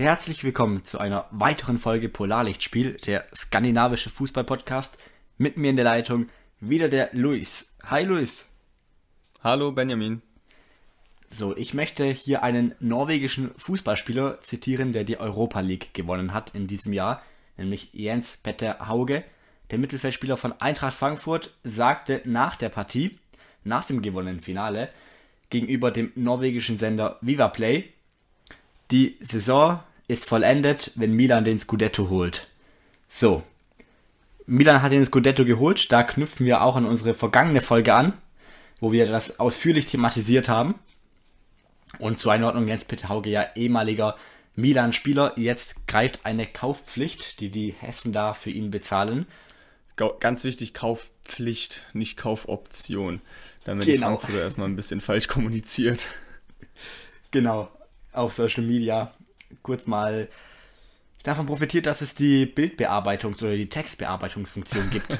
Herzlich willkommen zu einer weiteren Folge Polarlichtspiel, der skandinavische Fußball-Podcast. Mit mir in der Leitung wieder der Luis. Hi Luis. Hallo Benjamin. So, ich möchte hier einen norwegischen Fußballspieler zitieren, der die Europa League gewonnen hat in diesem Jahr, nämlich Jens Petter Hauge. Der Mittelfeldspieler von Eintracht Frankfurt sagte nach der Partie, nach dem gewonnenen Finale, gegenüber dem norwegischen Sender Vivaplay, die Saison ist vollendet, wenn Milan den Scudetto holt. So, Milan hat den Scudetto geholt, da knüpfen wir auch an unsere vergangene Folge an, wo wir das ausführlich thematisiert haben. Und zur Einordnung Jens Peter Hauge, ja ehemaliger Milan-Spieler, jetzt greift eine Kaufpflicht, die die Hessen da für ihn bezahlen. Ganz wichtig, Kaufpflicht, nicht Kaufoption. Damit genau. die Frankfurter erstmal ein bisschen falsch kommuniziert. Genau, auf Social Media kurz mal davon profitiert, dass es die Bildbearbeitungs- oder die Textbearbeitungsfunktion gibt.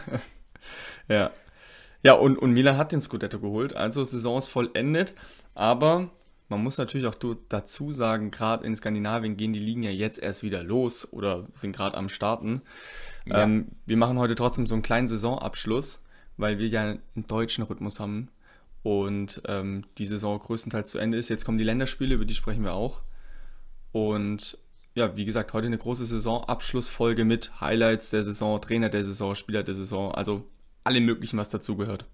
ja. Ja, und, und Milan hat den Scudetto geholt, also Saison ist vollendet, aber man muss natürlich auch dazu sagen, gerade in Skandinavien gehen die Ligen ja jetzt erst wieder los oder sind gerade am Starten. Ja. Ähm, wir machen heute trotzdem so einen kleinen Saisonabschluss, weil wir ja einen deutschen Rhythmus haben und ähm, die Saison größtenteils zu Ende ist. Jetzt kommen die Länderspiele, über die sprechen wir auch. Und ja, wie gesagt, heute eine große Saisonabschlussfolge mit Highlights der Saison, Trainer der Saison, Spieler der Saison, also alle möglichen, was dazugehört.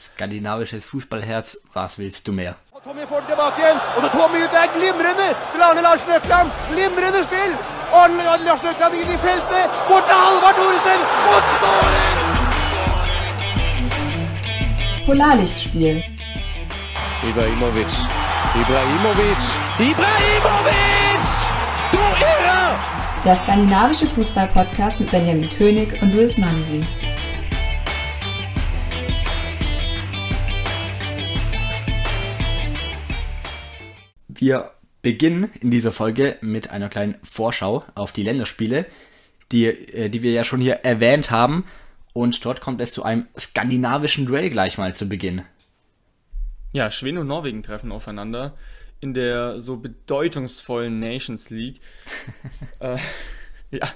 Skandinavisches Fußballherz, was willst du mehr? Tommy får tilbake igjen, og så Tommy ut der, glimrende til Arne Lars Løkland. Glimrende spill! Arne Lars Løkland inn i feltet, bort til Halvard Thoresen, mot skåring! Polarlichtspiel. Ibrahimovic. Ibrahimovic. Ibrahimovic! Der skandinavische Fußball-Podcast mit Benjamin König und Luis Mansi. Wir beginnen in dieser Folge mit einer kleinen Vorschau auf die Länderspiele, die, äh, die wir ja schon hier erwähnt haben. Und dort kommt es zu einem skandinavischen Duell gleich mal zu Beginn. Ja, Schweden und Norwegen treffen aufeinander in der so bedeutungsvollen Nations League. äh, ja,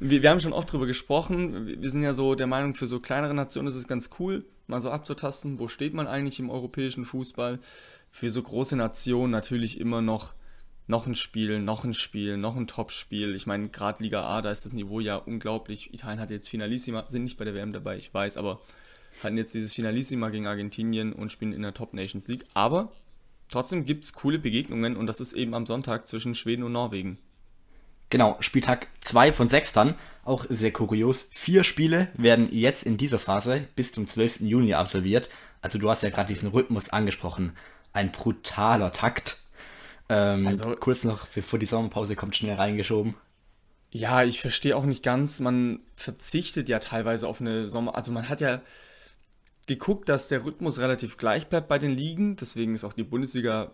wir, wir haben schon oft drüber gesprochen. Wir sind ja so der Meinung, für so kleinere Nationen ist es ganz cool, mal so abzutasten, wo steht man eigentlich im europäischen Fußball für so große Nationen natürlich immer noch noch ein Spiel, noch ein Spiel, noch ein Top-Spiel. Ich meine, gerade Liga A, da ist das Niveau ja unglaublich. Italien hat jetzt Finalissima, sind nicht bei der WM dabei, ich weiß, aber hatten jetzt dieses Finalissima gegen Argentinien und spielen in der Top Nations League. Aber trotzdem gibt es coole Begegnungen und das ist eben am Sonntag zwischen Schweden und Norwegen. Genau, Spieltag 2 von 6 dann, auch sehr kurios. Vier Spiele werden jetzt in dieser Phase bis zum 12. Juni absolviert. Also du hast ja gerade diesen Rhythmus angesprochen ein brutaler Takt. Ähm, also, kurz noch, bevor die Sommerpause kommt, schnell reingeschoben. Ja, ich verstehe auch nicht ganz, man verzichtet ja teilweise auf eine Sommer... Also man hat ja geguckt, dass der Rhythmus relativ gleich bleibt bei den Ligen. Deswegen ist auch die Bundesliga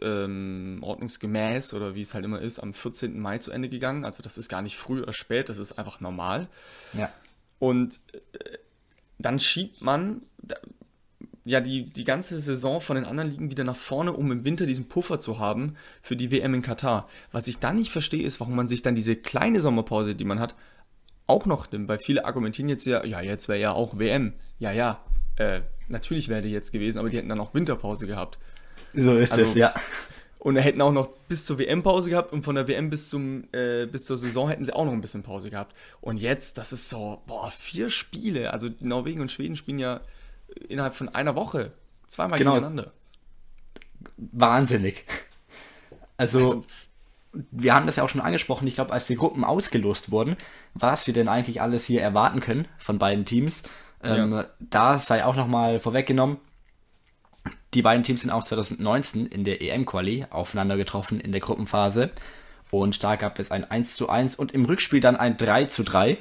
ähm, ordnungsgemäß oder wie es halt immer ist, am 14. Mai zu Ende gegangen. Also das ist gar nicht früh oder spät, das ist einfach normal. Ja. Und äh, dann schiebt man, ja die, die ganze Saison von den anderen Ligen wieder nach vorne, um im Winter diesen Puffer zu haben für die WM in Katar. Was ich dann nicht verstehe, ist, warum man sich dann diese kleine Sommerpause, die man hat, auch noch nimmt. Weil viele argumentieren jetzt ja, ja, jetzt wäre ja auch WM. Ja, ja, äh, natürlich wäre die jetzt gewesen, aber die hätten dann auch Winterpause gehabt. So ist also, es, ja. Und hätten auch noch bis zur WM Pause gehabt und von der WM bis, zum, äh, bis zur Saison hätten sie auch noch ein bisschen Pause gehabt. Und jetzt, das ist so, boah, vier Spiele. Also Norwegen und Schweden spielen ja innerhalb von einer Woche zweimal genau. gegeneinander. Wahnsinnig. Also, also, wir haben das ja auch schon angesprochen, ich glaube, als die Gruppen ausgelost wurden, was wir denn eigentlich alles hier erwarten können von beiden Teams. Ähm, ja. Da sei auch nochmal vorweggenommen, die beiden Teams sind auch 2019 in der EM-Quali aufeinander getroffen in der Gruppenphase. Und da gab es ein 1 zu 1 und im Rückspiel dann ein 3 zu 3.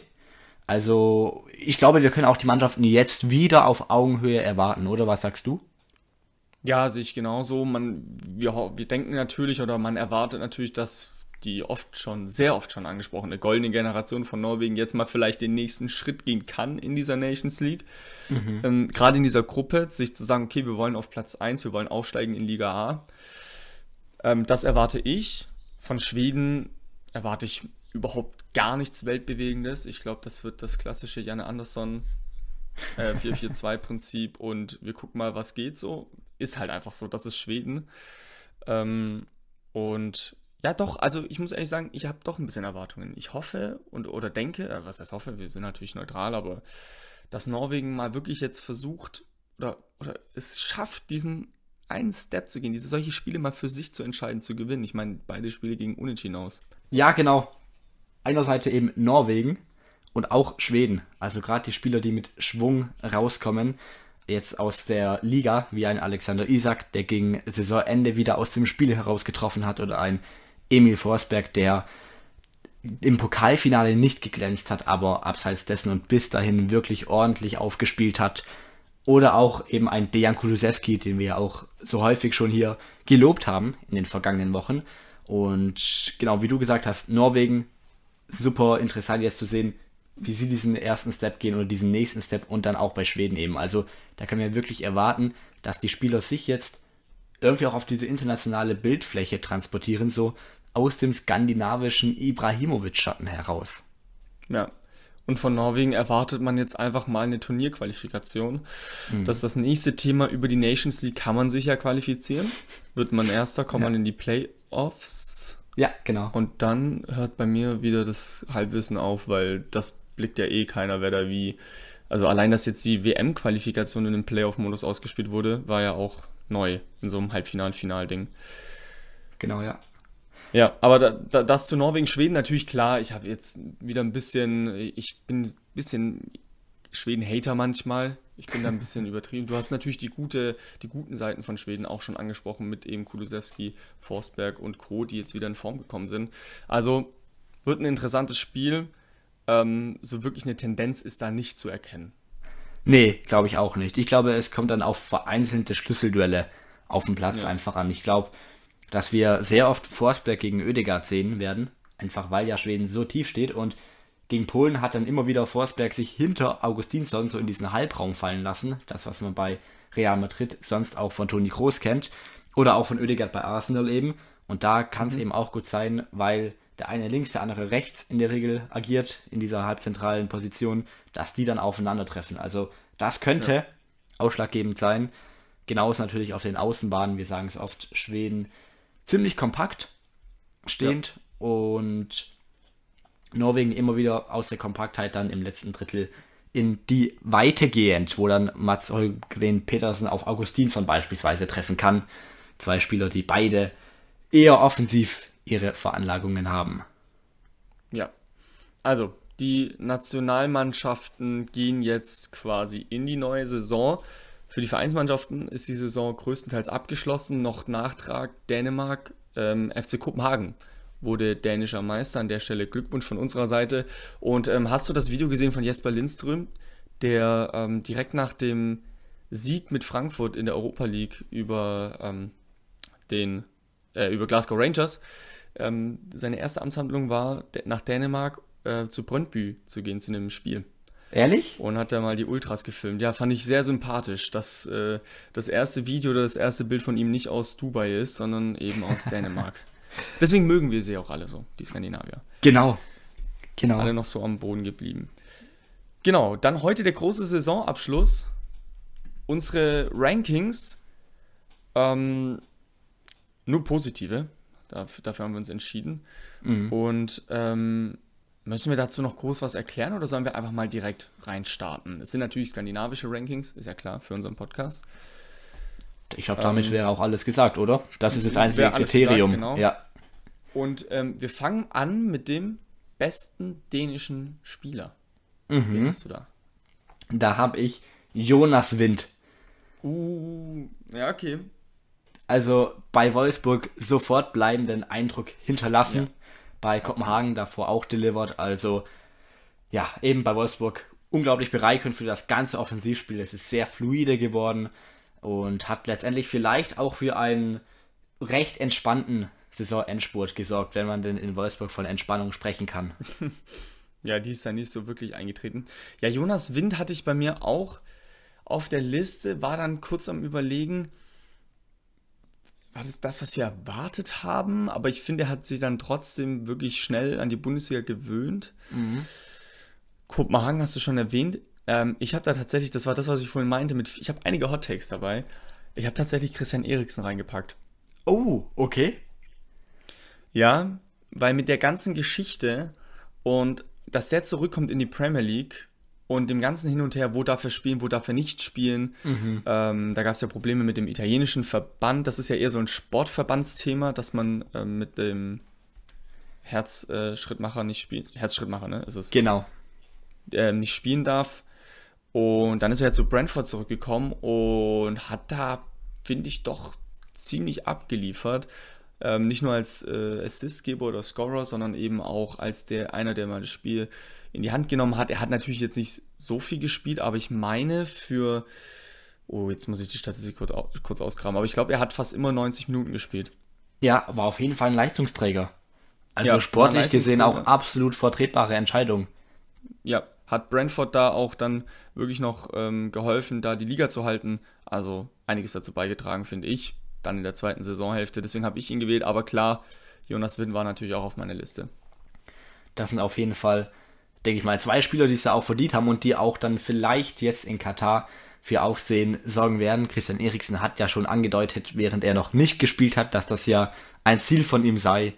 Also, ich glaube, wir können auch die Mannschaften jetzt wieder auf Augenhöhe erwarten, oder was sagst du? Ja, sehe ich genauso. Man, wir, wir denken natürlich oder man erwartet natürlich, dass die oft schon, sehr oft schon angesprochene goldene Generation von Norwegen jetzt mal vielleicht den nächsten Schritt gehen kann in dieser Nations League. Mhm. Ähm, Gerade in dieser Gruppe, sich zu sagen, okay, wir wollen auf Platz 1, wir wollen aufsteigen in Liga A. Ähm, das erwarte ich. Von Schweden erwarte ich überhaupt gar nichts Weltbewegendes. Ich glaube, das wird das klassische Janne Andersson äh, 4-4-2-Prinzip und wir gucken mal, was geht so. Ist halt einfach so, das ist Schweden. Ähm, und ja, doch, also ich muss ehrlich sagen, ich habe doch ein bisschen Erwartungen. Ich hoffe und oder denke, äh, was heißt hoffe, wir sind natürlich neutral, aber dass Norwegen mal wirklich jetzt versucht oder, oder es schafft, diesen einen Step zu gehen, diese solche Spiele mal für sich zu entscheiden, zu gewinnen. Ich meine, beide Spiele gegen Unentschieden aus. Ja, genau. Einerseits eben Norwegen und auch Schweden. Also gerade die Spieler, die mit Schwung rauskommen, jetzt aus der Liga, wie ein Alexander Isak, der gegen Saisonende wieder aus dem Spiel herausgetroffen hat, oder ein Emil Forsberg, der im Pokalfinale nicht geglänzt hat, aber abseits dessen und bis dahin wirklich ordentlich aufgespielt hat. Oder auch eben ein Dejan Kulusewski, den wir auch so häufig schon hier gelobt haben in den vergangenen Wochen. Und genau, wie du gesagt hast, Norwegen, super interessant jetzt zu sehen, wie sie diesen ersten Step gehen oder diesen nächsten Step und dann auch bei Schweden eben. Also da können wir wirklich erwarten, dass die Spieler sich jetzt irgendwie auch auf diese internationale Bildfläche transportieren, so aus dem skandinavischen Ibrahimovic-Schatten heraus. Ja. Und von Norwegen erwartet man jetzt einfach mal eine Turnierqualifikation. Mhm. Das ist das nächste Thema. Über die Nations League kann man sich ja qualifizieren. Wird man Erster, kommt ja. man in die Playoffs. Ja, genau. Und dann hört bei mir wieder das Halbwissen auf, weil das blickt ja eh keiner, wer da wie. Also allein, dass jetzt die WM-Qualifikation in dem Playoff-Modus ausgespielt wurde, war ja auch neu in so einem Halbfinal-Final-Ding. Genau, ja. Ja, aber da, da, das zu Norwegen, Schweden natürlich klar. Ich habe jetzt wieder ein bisschen, ich bin ein bisschen Schweden-Hater manchmal. Ich bin da ein bisschen übertrieben. Du hast natürlich die, gute, die guten Seiten von Schweden auch schon angesprochen mit eben Kulusewski, Forsberg und Co., die jetzt wieder in Form gekommen sind. Also wird ein interessantes Spiel. Ähm, so wirklich eine Tendenz ist da nicht zu erkennen. Nee, glaube ich auch nicht. Ich glaube, es kommt dann auf vereinzelte Schlüsselduelle auf dem Platz ja. einfach an. Ich glaube, dass wir sehr oft Forsberg gegen Oedegaard sehen werden, einfach weil ja Schweden so tief steht und gegen Polen hat dann immer wieder Forsberg sich hinter Augustinsson so in diesen Halbraum fallen lassen, das was man bei Real Madrid sonst auch von Toni Kroos kennt oder auch von Oedegaard bei Arsenal eben und da kann es mhm. eben auch gut sein, weil der eine links, der andere rechts in der Regel agiert in dieser halbzentralen Position, dass die dann aufeinandertreffen. Also das könnte ja. ausschlaggebend sein. Genauso natürlich auf den Außenbahnen, wir sagen es oft, Schweden ziemlich kompakt stehend ja. und Norwegen immer wieder aus der Kompaktheit dann im letzten Drittel in die Weite gehend, wo dann Mats Holgren Petersen auf Augustinsson beispielsweise treffen kann. Zwei Spieler, die beide eher offensiv ihre Veranlagungen haben. Ja, also die Nationalmannschaften gehen jetzt quasi in die neue Saison. Für die Vereinsmannschaften ist die Saison größtenteils abgeschlossen. Noch Nachtrag Dänemark, ähm, FC Kopenhagen wurde dänischer Meister. An der Stelle Glückwunsch von unserer Seite. Und ähm, hast du das Video gesehen von Jesper Lindström, der ähm, direkt nach dem Sieg mit Frankfurt in der Europa League über ähm, den äh, über Glasgow Rangers ähm, seine erste Amtshandlung war, nach Dänemark äh, zu Brøndby zu gehen zu einem Spiel. Ehrlich? Und hat da mal die Ultras gefilmt. Ja, fand ich sehr sympathisch, dass äh, das erste Video oder das erste Bild von ihm nicht aus Dubai ist, sondern eben aus Dänemark. Deswegen mögen wir sie auch alle so, die Skandinavier. Genau. Genau. Alle noch so am Boden geblieben. Genau, dann heute der große Saisonabschluss. Unsere Rankings. Ähm, nur positive. Dafür, dafür haben wir uns entschieden. Mhm. Und ähm, Müssen wir dazu noch groß was erklären oder sollen wir einfach mal direkt reinstarten? Es sind natürlich skandinavische Rankings, ist ja klar, für unseren Podcast. Ich glaube, damit ähm, wäre auch alles gesagt, oder? Das ist das einzige Kriterium. Gesagt, genau. Ja. Und ähm, wir fangen an mit dem besten dänischen Spieler. Mhm. Wen hast du da? Da habe ich Jonas Wind. Uh, ja, okay. Also bei Wolfsburg sofort bleibenden Eindruck hinterlassen. Ja bei Kopenhagen davor auch delivered. Also ja, eben bei Wolfsburg unglaublich bereichernd für das ganze Offensivspiel. Es ist sehr fluide geworden und hat letztendlich vielleicht auch für einen recht entspannten Saisonendspurt gesorgt, wenn man denn in Wolfsburg von Entspannung sprechen kann. ja, die ist da nicht so wirklich eingetreten. Ja, Jonas Wind hatte ich bei mir auch auf der Liste, war dann kurz am Überlegen, war das das, was wir erwartet haben, aber ich finde, er hat sich dann trotzdem wirklich schnell an die Bundesliga gewöhnt. Mhm. Kopenhagen hast du schon erwähnt. Ähm, ich habe da tatsächlich, das war das, was ich vorhin meinte, mit, ich habe einige Hot Takes dabei. Ich habe tatsächlich Christian Eriksen reingepackt. Oh, okay. Ja, weil mit der ganzen Geschichte und dass der zurückkommt in die Premier League und dem ganzen Hin und Her, wo darf er spielen, wo darf er nicht spielen. Mhm. Ähm, da gab es ja Probleme mit dem italienischen Verband. Das ist ja eher so ein Sportverbandsthema, dass man ähm, mit dem Herzschrittmacher äh, nicht spielt. Herzschrittmacher, ne? Ist es. Genau. Äh, nicht spielen darf. Und dann ist er jetzt zu Brentford zurückgekommen und hat da, finde ich, doch ziemlich abgeliefert. Ähm, nicht nur als äh, Assistgeber oder Scorer, sondern eben auch als der einer, der mal das Spiel in die Hand genommen hat. Er hat natürlich jetzt nicht so viel gespielt, aber ich meine für. Oh, jetzt muss ich die Statistik kurz, kurz ausgraben. Aber ich glaube, er hat fast immer 90 Minuten gespielt. Ja, war auf jeden Fall ein Leistungsträger. Also ja, sportlich gesehen auch absolut vertretbare Entscheidung. Ja, hat Brentford da auch dann wirklich noch ähm, geholfen, da die Liga zu halten. Also einiges dazu beigetragen, finde ich dann in der zweiten Saisonhälfte. Deswegen habe ich ihn gewählt. Aber klar, Jonas Wind war natürlich auch auf meiner Liste. Das sind auf jeden Fall, denke ich mal, zwei Spieler, die es da auch verdient haben und die auch dann vielleicht jetzt in Katar für Aufsehen sorgen werden. Christian Eriksen hat ja schon angedeutet, während er noch nicht gespielt hat, dass das ja ein Ziel von ihm sei,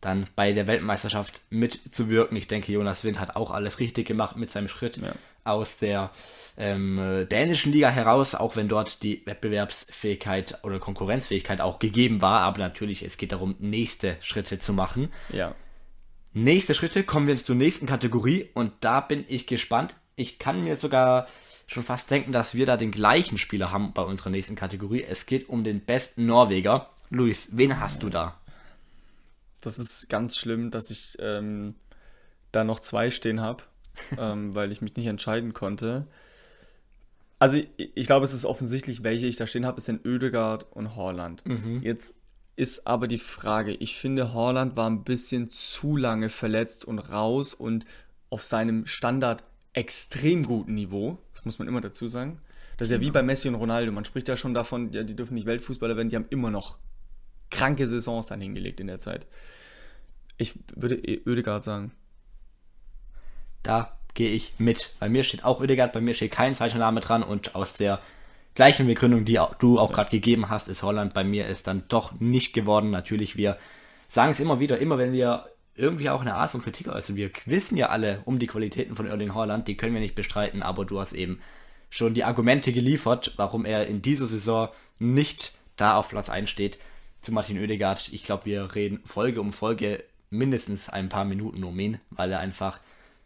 dann bei der Weltmeisterschaft mitzuwirken. Ich denke, Jonas Wind hat auch alles richtig gemacht mit seinem Schritt ja. aus der ähm, dänischen Liga heraus, auch wenn dort die Wettbewerbsfähigkeit oder Konkurrenzfähigkeit auch gegeben war. Aber natürlich, es geht darum, nächste Schritte zu machen. Ja. Nächste Schritte, kommen wir zur nächsten Kategorie und da bin ich gespannt. Ich kann mir sogar schon fast denken, dass wir da den gleichen Spieler haben bei unserer nächsten Kategorie. Es geht um den besten Norweger. Luis, wen hast du da? Das ist ganz schlimm, dass ich ähm, da noch zwei stehen habe, ähm, weil ich mich nicht entscheiden konnte. Also ich, ich, glaube, es ist offensichtlich, welche ich da stehen habe. Es sind Ödegaard und Horland. Mhm. Jetzt ist aber die Frage, ich finde, Horland war ein bisschen zu lange verletzt und raus und auf seinem Standard extrem guten Niveau. Das muss man immer dazu sagen. Das ist ja wie genau. bei Messi und Ronaldo. Man spricht ja schon davon, ja, die dürfen nicht Weltfußballer werden, die haben immer noch kranke Saisons dann hingelegt in der Zeit. Ich würde Ödegaard sagen. Da gehe ich mit. Bei mir steht auch Ödegaard, bei mir steht kein zweiter Name dran und aus der gleichen Begründung, die du auch gerade gegeben hast, ist Holland bei mir ist dann doch nicht geworden. Natürlich, wir sagen es immer wieder, immer wenn wir irgendwie auch eine Art von Kritik also wir wissen ja alle um die Qualitäten von Erling Holland, die können wir nicht bestreiten, aber du hast eben schon die Argumente geliefert, warum er in dieser Saison nicht da auf Platz 1 steht. Zu Martin Oedegaard, ich glaube, wir reden Folge um Folge mindestens ein paar Minuten um ihn, weil er einfach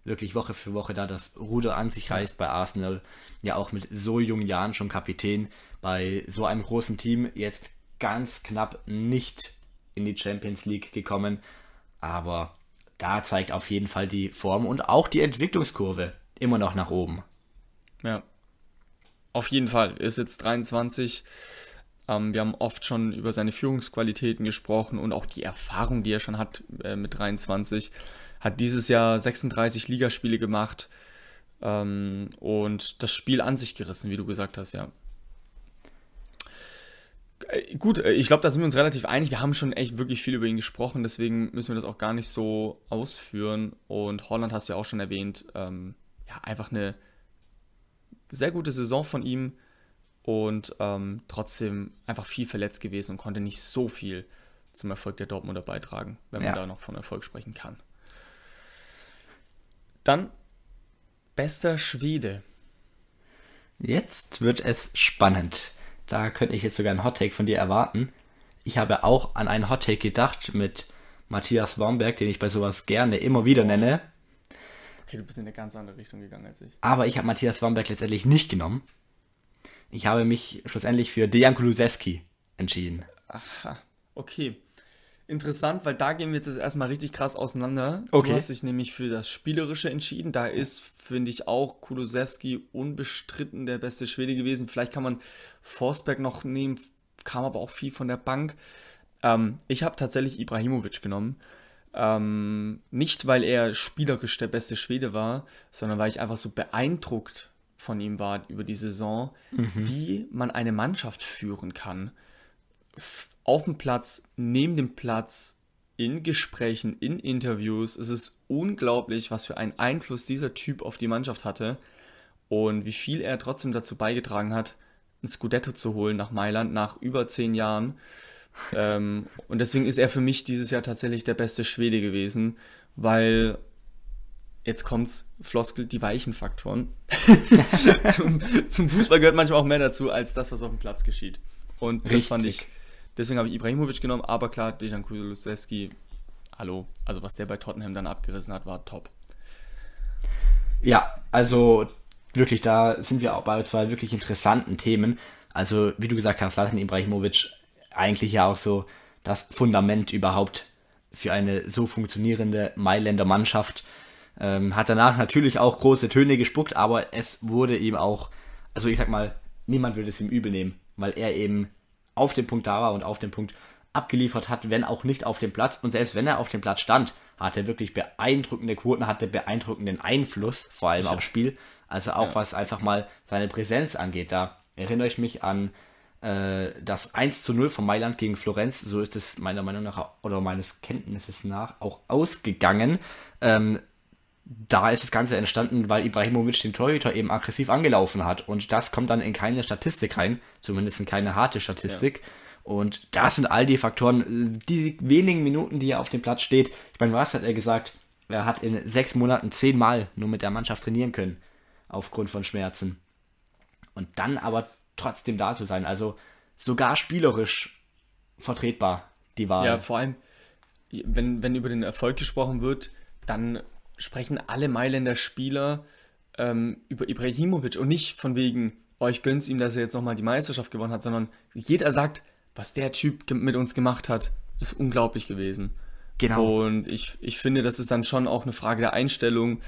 wirklich Woche für Woche da das Ruder an sich reißt bei Arsenal. Ja, auch mit so jungen Jahren schon Kapitän bei so einem großen Team. Jetzt ganz knapp nicht in die Champions League gekommen. Aber da zeigt auf jeden Fall die Form und auch die Entwicklungskurve immer noch nach oben. Ja, auf jeden Fall. Er ist jetzt 23. Ähm, wir haben oft schon über seine Führungsqualitäten gesprochen und auch die Erfahrung, die er schon hat äh, mit 23 hat dieses Jahr 36 Ligaspiele gemacht ähm, und das Spiel an sich gerissen, wie du gesagt hast, ja. Äh, gut, äh, ich glaube, da sind wir uns relativ einig. Wir haben schon echt wirklich viel über ihn gesprochen, deswegen müssen wir das auch gar nicht so ausführen. Und Holland hast du ja auch schon erwähnt. Ähm, ja, einfach eine sehr gute Saison von ihm und ähm, trotzdem einfach viel verletzt gewesen und konnte nicht so viel zum Erfolg der Dortmunder beitragen, wenn man ja. da noch von Erfolg sprechen kann. Dann bester Schwede. Jetzt wird es spannend. Da könnte ich jetzt sogar einen Hottake von dir erwarten. Ich habe auch an einen Hottake gedacht mit Matthias Wormberg, den ich bei sowas gerne immer wieder nenne. Okay, du bist in eine ganz andere Richtung gegangen als ich. Aber ich habe Matthias Wormberg letztendlich nicht genommen. Ich habe mich schlussendlich für Dejan Kulusewski entschieden. Aha, okay interessant, weil da gehen wir jetzt erstmal richtig krass auseinander. Okay. Du hast dich nämlich für das Spielerische entschieden. Da ist, finde ich, auch Kulusewski unbestritten der beste Schwede gewesen. Vielleicht kann man Forsberg noch nehmen, kam aber auch viel von der Bank. Ähm, ich habe tatsächlich Ibrahimovic genommen. Ähm, nicht, weil er spielerisch der beste Schwede war, sondern weil ich einfach so beeindruckt von ihm war über die Saison, mhm. wie man eine Mannschaft führen kann auf dem Platz, neben dem Platz, in Gesprächen, in Interviews. Es ist unglaublich, was für einen Einfluss dieser Typ auf die Mannschaft hatte und wie viel er trotzdem dazu beigetragen hat, ein Scudetto zu holen nach Mailand nach über zehn Jahren. ähm, und deswegen ist er für mich dieses Jahr tatsächlich der beste Schwede gewesen, weil jetzt kommt's, Floskel, die weichen Faktoren. zum, zum, Fußball gehört manchmal auch mehr dazu, als das, was auf dem Platz geschieht. Und das Richtig. fand ich, deswegen habe ich Ibrahimovic genommen, aber klar, Dejan Kulusewski, hallo, also was der bei Tottenham dann abgerissen hat, war top. Ja, also wirklich, da sind wir auch bei zwei wirklich interessanten Themen. Also, wie du gesagt hast, Zlatan Ibrahimovic eigentlich ja auch so das Fundament überhaupt für eine so funktionierende Mailänder Mannschaft. Ähm, hat danach natürlich auch große Töne gespuckt, aber es wurde ihm auch, also ich sag mal, niemand würde es ihm übel nehmen, weil er eben auf dem Punkt da war und auf dem Punkt abgeliefert hat, wenn auch nicht auf dem Platz. Und selbst wenn er auf dem Platz stand, hat er wirklich beeindruckende Quoten, hatte beeindruckenden Einfluss, vor allem ja. aufs Spiel. Also auch ja. was einfach mal seine Präsenz angeht. Da erinnere ich mich an äh, das 1 zu 0 von Mailand gegen Florenz. So ist es meiner Meinung nach oder meines Kenntnisses nach auch ausgegangen. Ähm, da ist das Ganze entstanden, weil Ibrahimovic den Torhüter eben aggressiv angelaufen hat. Und das kommt dann in keine Statistik rein, zumindest in keine harte Statistik. Ja. Und das sind all die Faktoren, die wenigen Minuten, die er auf dem Platz steht. Ich meine, was hat er gesagt? Er hat in sechs Monaten zehnmal nur mit der Mannschaft trainieren können, aufgrund von Schmerzen. Und dann aber trotzdem da zu sein. Also sogar spielerisch vertretbar, die Wahl. Ja, vor allem, wenn, wenn über den Erfolg gesprochen wird, dann sprechen alle Mailänder Spieler ähm, über Ibrahimovic und nicht von wegen, oh, ich gönn's ihm, dass er jetzt nochmal die Meisterschaft gewonnen hat, sondern jeder sagt, was der Typ mit uns gemacht hat, ist unglaublich gewesen. Genau. Und ich, ich finde, das ist dann schon auch eine Frage der Einstellung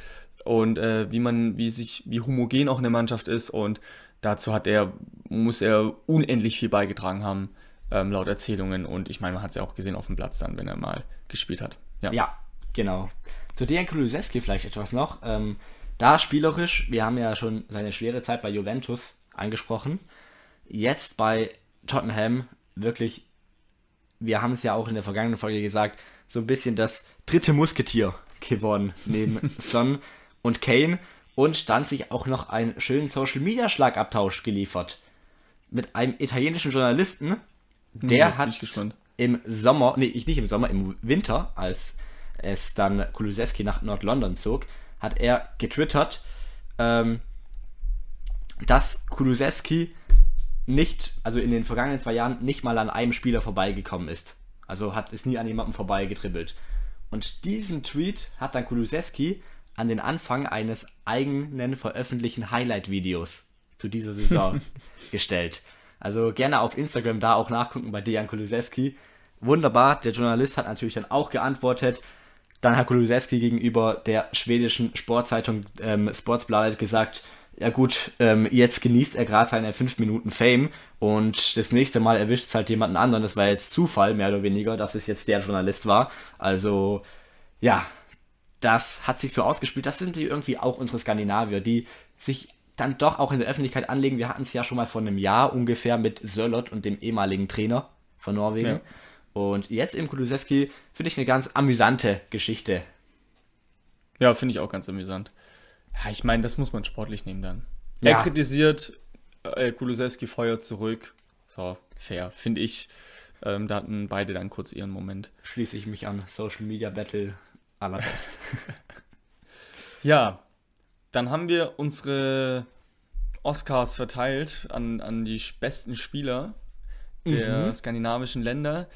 und äh, wie man, wie sich, wie homogen auch eine Mannschaft ist und dazu hat er, muss er unendlich viel beigetragen haben, ähm, laut Erzählungen und ich meine, man hat es ja auch gesehen auf dem Platz dann, wenn er mal gespielt hat. Ja, ja genau. Zu Dejan Kulusewski vielleicht etwas noch. Ähm, da spielerisch, wir haben ja schon seine schwere Zeit bei Juventus angesprochen. Jetzt bei Tottenham wirklich, wir haben es ja auch in der vergangenen Folge gesagt, so ein bisschen das dritte Musketier gewonnen neben Son und Kane und dann sich auch noch einen schönen Social Media Schlagabtausch geliefert mit einem italienischen Journalisten, hm, der hm, hat im Sommer, nee, nicht im Sommer, im Winter, als es dann Kulusewski nach Nord-London zog, hat er getwittert, ähm, dass Kulusewski nicht, also in den vergangenen zwei Jahren nicht mal an einem Spieler vorbeigekommen ist. Also hat es nie an jemandem vorbeigetribbelt. Und diesen Tweet hat dann Kulusewski an den Anfang eines eigenen veröffentlichten Highlight-Videos zu dieser Saison gestellt. Also gerne auf Instagram da auch nachgucken bei Dejan Kulusewski. Wunderbar, der Journalist hat natürlich dann auch geantwortet, dann hat Kulusewski gegenüber der schwedischen Sportzeitung ähm, Sportsbladet gesagt, ja gut, ähm, jetzt genießt er gerade seine 5 Minuten Fame und das nächste Mal erwischt es halt jemanden anderen. Das war jetzt Zufall, mehr oder weniger, dass es jetzt der Journalist war. Also, ja, das hat sich so ausgespielt. Das sind die irgendwie auch unsere Skandinavier, die sich dann doch auch in der Öffentlichkeit anlegen. Wir hatten es ja schon mal vor einem Jahr ungefähr mit Sörlot und dem ehemaligen Trainer von Norwegen. Ja. Und jetzt im Kulusewski finde ich eine ganz amüsante Geschichte. Ja, finde ich auch ganz amüsant. Ja, ich meine, das muss man sportlich nehmen dann. Ja. Er kritisiert, äh, Kulusewski feuert zurück. So, fair, finde ich. Ähm, da hatten beide dann kurz ihren Moment. Schließe ich mich an. Social Media Battle allerbest. ja, dann haben wir unsere Oscars verteilt an, an die besten Spieler der mhm. skandinavischen Länder.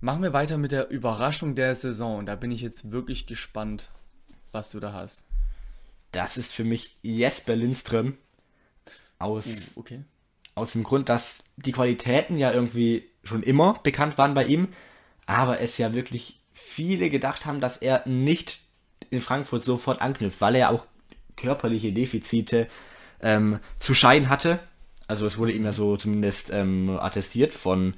Machen wir weiter mit der Überraschung der Saison. Da bin ich jetzt wirklich gespannt, was du da hast. Das ist für mich Jesper Lindström. Aus, uh, okay. aus dem Grund, dass die Qualitäten ja irgendwie schon immer bekannt waren bei ihm, aber es ja wirklich viele gedacht haben, dass er nicht in Frankfurt sofort anknüpft, weil er auch körperliche Defizite ähm, zu scheinen hatte. Also es wurde ihm ja so zumindest ähm, attestiert von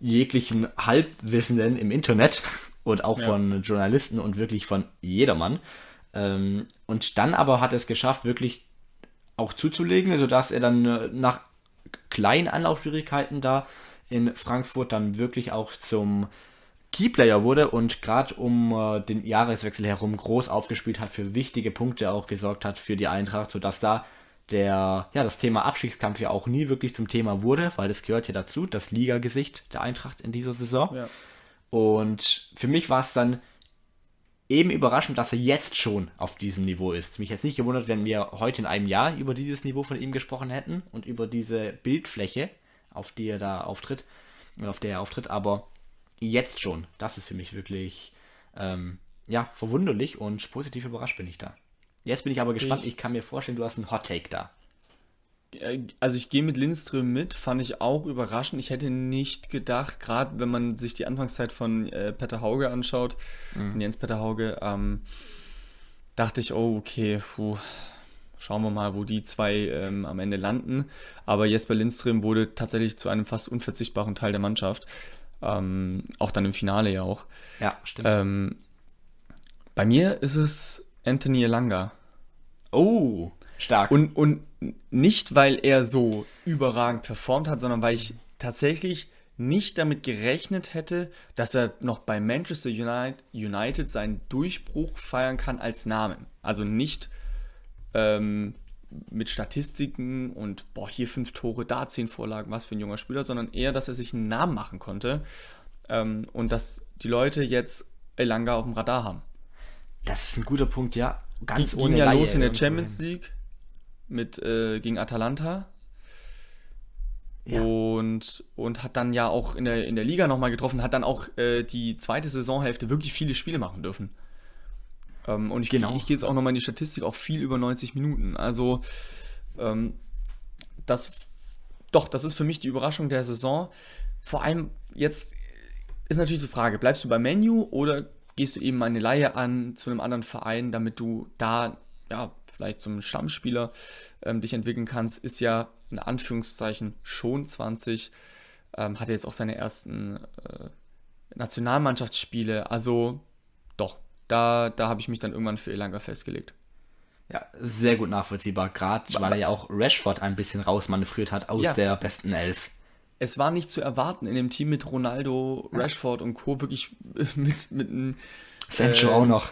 jeglichen Halbwissenden im Internet und auch ja. von Journalisten und wirklich von jedermann. Ähm, und dann aber hat er es geschafft, wirklich auch zuzulegen, sodass er dann äh, nach kleinen Anlaufschwierigkeiten da in Frankfurt dann wirklich auch zum Keyplayer wurde und gerade um äh, den Jahreswechsel herum groß aufgespielt hat, für wichtige Punkte auch gesorgt hat für die Eintracht, sodass da der, ja, das Thema Abstiegskampf ja auch nie wirklich zum Thema wurde, weil das gehört ja dazu, das Ligagesicht der Eintracht in dieser Saison. Ja. Und für mich war es dann eben überraschend, dass er jetzt schon auf diesem Niveau ist. Mich jetzt nicht gewundert, wenn wir heute in einem Jahr über dieses Niveau von ihm gesprochen hätten und über diese Bildfläche, auf die er da auftritt, auf der er auftritt, aber jetzt schon, das ist für mich wirklich ähm, ja, verwunderlich und positiv überrascht bin ich da. Jetzt bin ich aber gespannt, ich, ich kann mir vorstellen, du hast einen Hot Take da. Äh, also ich gehe mit Lindström mit, fand ich auch überraschend. Ich hätte nicht gedacht, gerade wenn man sich die Anfangszeit von äh, Peter Hauge anschaut, mhm. von Jens Peter Hauge, ähm, dachte ich, oh, okay, puh, schauen wir mal, wo die zwei ähm, am Ende landen. Aber Jesper Lindström wurde tatsächlich zu einem fast unverzichtbaren Teil der Mannschaft. Ähm, auch dann im Finale ja auch. Ja, stimmt. Ähm, bei mir ist es Anthony Elanga. Oh, stark. Und, und nicht, weil er so überragend performt hat, sondern weil ich tatsächlich nicht damit gerechnet hätte, dass er noch bei Manchester United, seinen Durchbruch feiern kann als Namen. Also nicht ähm, mit Statistiken und boah, hier fünf Tore, da zehn Vorlagen, was für ein junger Spieler, sondern eher, dass er sich einen Namen machen konnte ähm, und dass die Leute jetzt Elanga auf dem Radar haben. Das ist ein guter Punkt, ja. Ganz Ging ohne ja Laie los in der Champions League mit äh, gegen Atalanta. Ja. Und, und hat dann ja auch in der, in der Liga nochmal getroffen, hat dann auch äh, die zweite Saisonhälfte wirklich viele Spiele machen dürfen. Ähm, und ich, genau. ich gehe jetzt auch nochmal in die Statistik, auch viel über 90 Minuten. Also, ähm, das, doch, das ist für mich die Überraschung der Saison. Vor allem jetzt ist natürlich die Frage, bleibst du bei Menu oder gehst du eben eine Laie an zu einem anderen Verein, damit du da ja, vielleicht zum Stammspieler ähm, dich entwickeln kannst, ist ja in Anführungszeichen schon 20, ähm, hat jetzt auch seine ersten äh, Nationalmannschaftsspiele, also doch, da, da habe ich mich dann irgendwann für Elanga festgelegt. Ja, sehr gut nachvollziehbar, gerade weil er ja auch Rashford ein bisschen rausmanövriert hat aus ja. der besten Elf. Es war nicht zu erwarten in dem Team mit Ronaldo, Rashford und Co. wirklich mit, mit einem. Sancho äh, auch noch.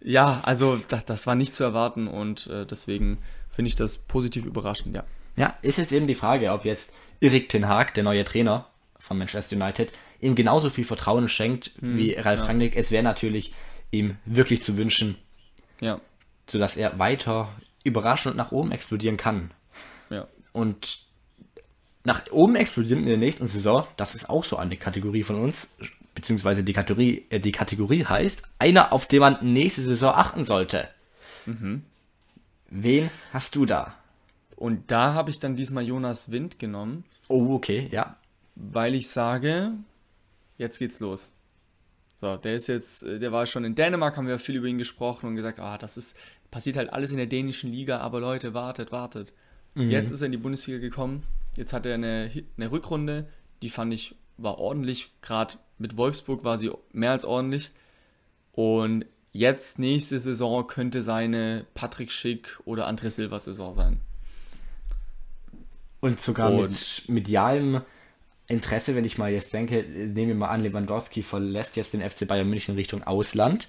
Ja, also das, das war nicht zu erwarten und äh, deswegen finde ich das positiv überraschend, ja. Ja, ist jetzt eben die Frage, ob jetzt Erik Ten Haag, der neue Trainer von Manchester United, ihm genauso viel Vertrauen schenkt hm, wie Ralf ja. Rangnick. Es wäre natürlich ihm wirklich zu wünschen, ja. sodass er weiter überraschend nach oben explodieren kann. Ja. Und nach oben explodieren in der nächsten Saison, das ist auch so eine Kategorie von uns, beziehungsweise die Kategorie, äh, die Kategorie heißt, einer, auf den man nächste Saison achten sollte. Mhm. Wen hast du da? Und da habe ich dann diesmal Jonas Wind genommen. Oh, okay, ja. Weil ich sage, jetzt geht's los. So, der ist jetzt, äh, der war schon in Dänemark, haben wir viel über ihn gesprochen und gesagt, ah, das ist, passiert halt alles in der dänischen Liga, aber Leute, wartet, wartet. Mhm. Jetzt ist er in die Bundesliga gekommen, jetzt hat er eine, eine Rückrunde, die fand ich, war ordentlich, gerade mit Wolfsburg war sie mehr als ordentlich. Und jetzt, nächste Saison, könnte seine Patrick Schick oder André Silva Saison sein. Und sogar Und mit medialem Interesse, wenn ich mal jetzt denke, nehmen wir mal an, Lewandowski verlässt jetzt den FC Bayern München Richtung Ausland.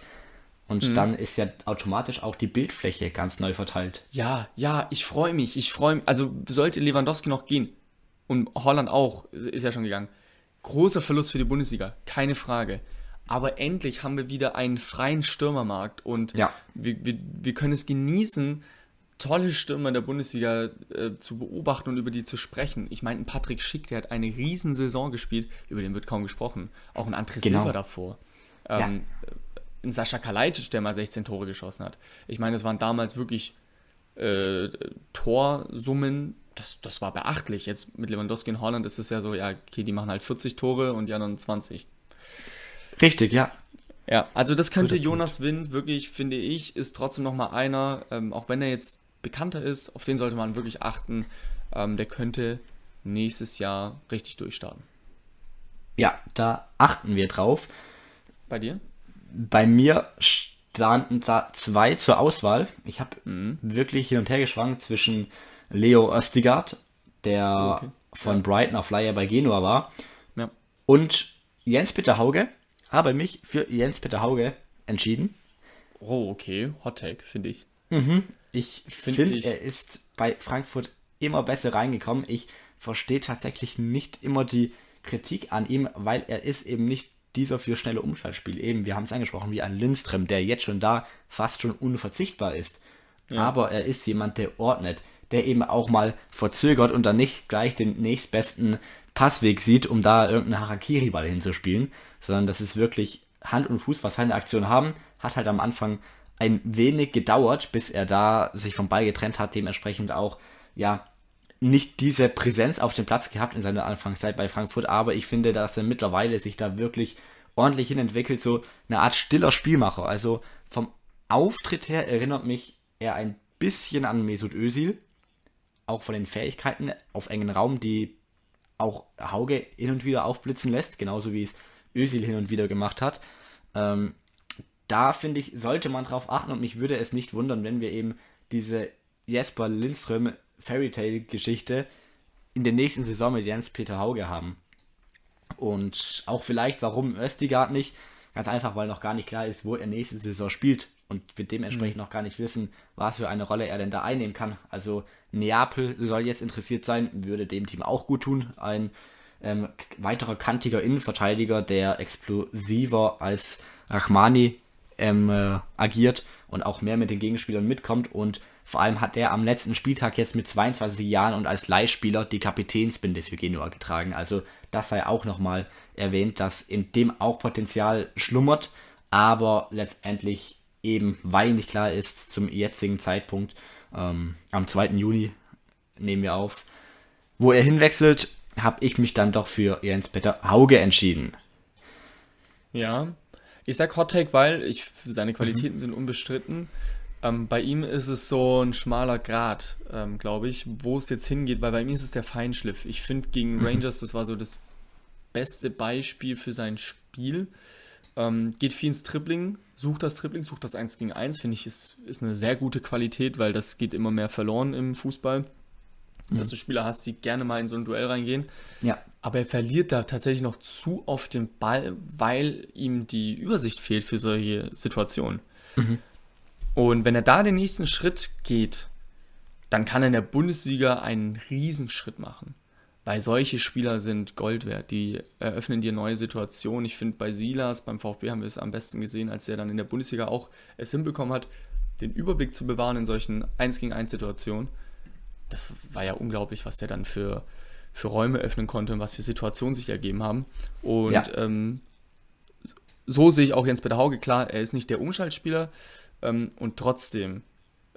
Und mhm. dann ist ja automatisch auch die Bildfläche ganz neu verteilt. Ja, ja, ich freue mich. Ich freue mich. Also sollte Lewandowski noch gehen und Holland auch, ist ja schon gegangen, Großer Verlust für die Bundesliga, keine Frage. Aber endlich haben wir wieder einen freien Stürmermarkt und ja. wir, wir, wir können es genießen, tolle Stürmer in der Bundesliga äh, zu beobachten und über die zu sprechen. Ich meine, ein Patrick Schick, der hat eine riesen Saison gespielt, über den wird kaum gesprochen. Auch ein André genau. Silva davor. Ähm, ja. Ein Sascha Kalajdzic, der mal 16 Tore geschossen hat. Ich meine, das waren damals wirklich äh, Torsummen, das, das war beachtlich. Jetzt mit Lewandowski in Holland ist es ja so, ja, okay, die machen halt 40 Tore und die anderen 20. Richtig, ja. Ja, also das könnte Guter Jonas Wind wirklich, finde ich, ist trotzdem nochmal einer, ähm, auch wenn er jetzt bekannter ist, auf den sollte man wirklich achten. Ähm, der könnte nächstes Jahr richtig durchstarten. Ja, da achten wir drauf. Bei dir? Bei mir standen da zwei zur Auswahl. Ich habe mhm. wirklich hin und her geschwankt zwischen Leo Östigard, der okay. von ja. Brighton auf Leier bei Genua war, Und Jens-Peter Hauge habe mich für Jens-Peter Hauge entschieden. Oh, okay. Hot Take, finde ich. Ich Find finde, ich- er ist bei Frankfurt immer besser reingekommen. Ich verstehe tatsächlich nicht immer die Kritik an ihm, weil er ist eben nicht dieser für schnelle Umschaltspiel. Eben, wir haben es angesprochen, wie ein Lindström, der jetzt schon da fast schon unverzichtbar ist. Aber er ist jemand, der ordnet, der eben auch mal verzögert und dann nicht gleich den nächstbesten Passweg sieht, um da irgendeinen Harakiri-Ball hinzuspielen, sondern das ist wirklich Hand und Fuß, was seine Aktionen haben. Hat halt am Anfang ein wenig gedauert, bis er da sich vom Ball getrennt hat, dementsprechend auch, ja, nicht diese Präsenz auf dem Platz gehabt in seiner Anfangszeit bei Frankfurt, aber ich finde, dass er mittlerweile sich da wirklich ordentlich hin entwickelt, so eine Art stiller Spielmacher. Also vom Auftritt her erinnert mich er ein bisschen an Mesut Özil, auch von den Fähigkeiten auf engen Raum, die auch Hauge hin und wieder aufblitzen lässt, genauso wie es Özil hin und wieder gemacht hat. Ähm, da finde ich, sollte man drauf achten und mich würde es nicht wundern, wenn wir eben diese Jesper Lindström Fairytale Geschichte in der nächsten Saison mit Jens-Peter Hauge haben. Und auch vielleicht, warum Östigard nicht? Ganz einfach, weil noch gar nicht klar ist, wo er nächste Saison spielt und wir dementsprechend noch gar nicht wissen, was für eine Rolle er denn da einnehmen kann. Also Neapel soll jetzt interessiert sein, würde dem Team auch gut tun. Ein ähm, weiterer kantiger Innenverteidiger, der explosiver als Rachmani ähm, äh, agiert und auch mehr mit den Gegenspielern mitkommt. Und vor allem hat er am letzten Spieltag jetzt mit 22 Jahren und als Leihspieler die Kapitänsbinde für Genua getragen. Also das sei auch nochmal erwähnt, dass in dem auch Potenzial schlummert, aber letztendlich eben, weil nicht klar ist, zum jetzigen Zeitpunkt, ähm, am 2. Juni nehmen wir auf, wo er hinwechselt, habe ich mich dann doch für Jens-Peter Hauge entschieden. Ja, ich sag Hot Take, weil ich, seine Qualitäten sind unbestritten. Ähm, bei ihm ist es so ein schmaler Grat, ähm, glaube ich, wo es jetzt hingeht, weil bei ihm ist es der Feinschliff. Ich finde gegen Rangers, das war so das beste Beispiel für sein Spiel. Ähm, geht viel ins Tripling, sucht das Tripling, sucht das 1 gegen 1, finde ich, ist, ist eine sehr gute Qualität, weil das geht immer mehr verloren im Fußball. Dass du Spieler hast, die gerne mal in so ein Duell reingehen. Ja, Aber er verliert da tatsächlich noch zu oft den Ball, weil ihm die Übersicht fehlt für solche Situationen. Und wenn er da den nächsten Schritt geht, dann kann er in der Bundesliga einen Riesenschritt machen. Weil solche Spieler sind Gold wert, die eröffnen dir neue Situationen. Ich finde, bei Silas, beim VfB haben wir es am besten gesehen, als er dann in der Bundesliga auch es hinbekommen hat, den Überblick zu bewahren in solchen 1 gegen 1 Situationen. Das war ja unglaublich, was der dann für, für Räume öffnen konnte und was für Situationen sich ergeben haben. Und Ja. ähm, so sehe ich auch Jens-Peter Hauge. Klar, er ist nicht der Umschaltspieler ähm, und trotzdem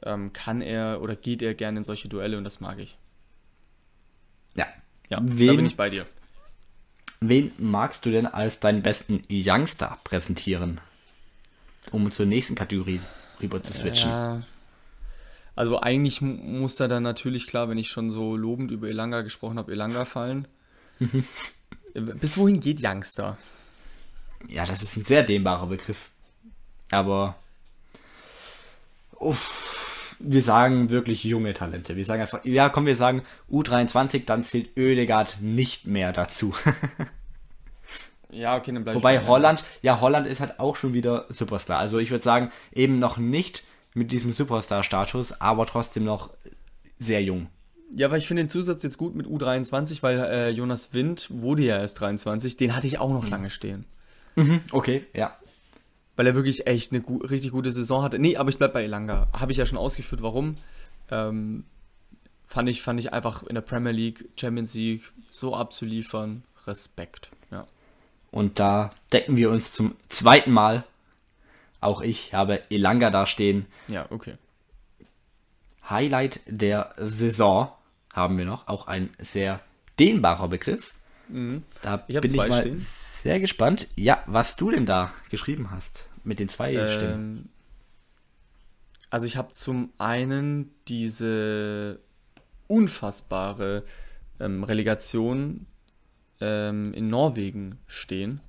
ähm, kann er oder geht er gerne in solche Duelle und das mag ich. ja. Ja, Wen- da bin ich bei dir. Wen magst du denn als deinen besten Youngster präsentieren? Um zur nächsten Kategorie rüber zu switchen. Ja. Also eigentlich mu- muss da dann natürlich klar, wenn ich schon so lobend über Elanga gesprochen habe, Elanga fallen. Bis wohin geht Youngster? Ja, das ist ein sehr dehnbarer Begriff. Aber uff, wir sagen wirklich junge Talente. Wir sagen einfach, ja, komm, wir sagen U23, dann zählt Oedegaard nicht mehr dazu. Ja, okay, dann bleib Wobei Holland, ja, Holland ist halt auch schon wieder Superstar. Also ich würde sagen, eben noch nicht mit diesem Superstar-Status, aber trotzdem noch sehr jung. Ja, aber ich finde den Zusatz jetzt gut mit U23, weil äh, Jonas Wind wurde ja erst 23, den hatte ich auch noch lange stehen. Okay, ja. Weil er wirklich echt eine gu richtig gute Saison hatte. Nee, aber ich bleib bei Elanga. Habe ich ja schon ausgeführt, warum. Ähm, fand, ich, fand ich einfach in der Premier League, Champions League so abzuliefern. Respekt. Ja. Und da decken wir uns zum zweiten Mal. Auch ich habe Elanga da stehen. Ja, okay. Highlight der Saison haben wir noch. Auch ein sehr dehnbarer Begriff. Da Mhm. Ich hab bin ich mal stehen. sehr gespannt. Ja, was du denn da geschrieben hast mit den zwei Stimmen. Ähm, also ich habe zum einen diese unfassbare ähm, Relegation ähm, in Norwegen stehen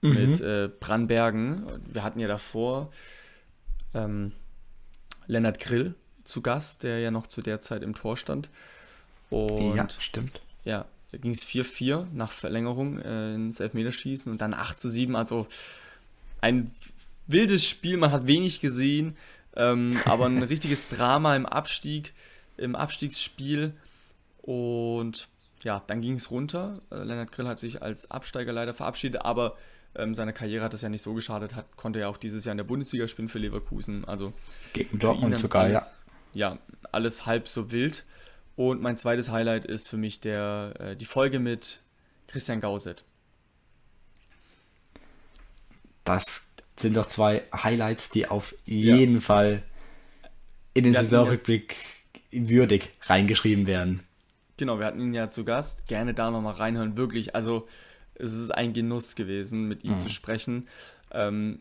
mit äh, Brandbergen. Wir hatten ja davor ähm, Lennart Grill zu Gast, der ja noch zu der Zeit im Tor stand. Und ja, stimmt. ja, ging es 4-4 nach Verlängerung äh, ins Elfmeterschießen und dann 8 zu 7. Also ein wildes Spiel, man hat wenig gesehen, ähm, aber ein richtiges Drama im Abstieg, im Abstiegsspiel. Und ja, dann ging es runter. Äh, Lennart Grill hat sich als Absteiger leider verabschiedet, aber ähm, seiner Karriere hat das ja nicht so geschadet, hat, konnte ja auch dieses Jahr in der Bundesliga spielen für Leverkusen. Also gegen Dortmund sogar, alles, ja. Ja, alles halb so wild. Und mein zweites Highlight ist für mich der, äh, die Folge mit Christian Gauset. Das sind doch zwei Highlights, die auf jeden ja. Fall in den Saisonrückblick würdig reingeschrieben werden. Genau, wir hatten ihn ja zu Gast. Gerne da nochmal reinhören. Wirklich, also es ist ein Genuss gewesen, mit ihm mhm. zu sprechen. Ähm,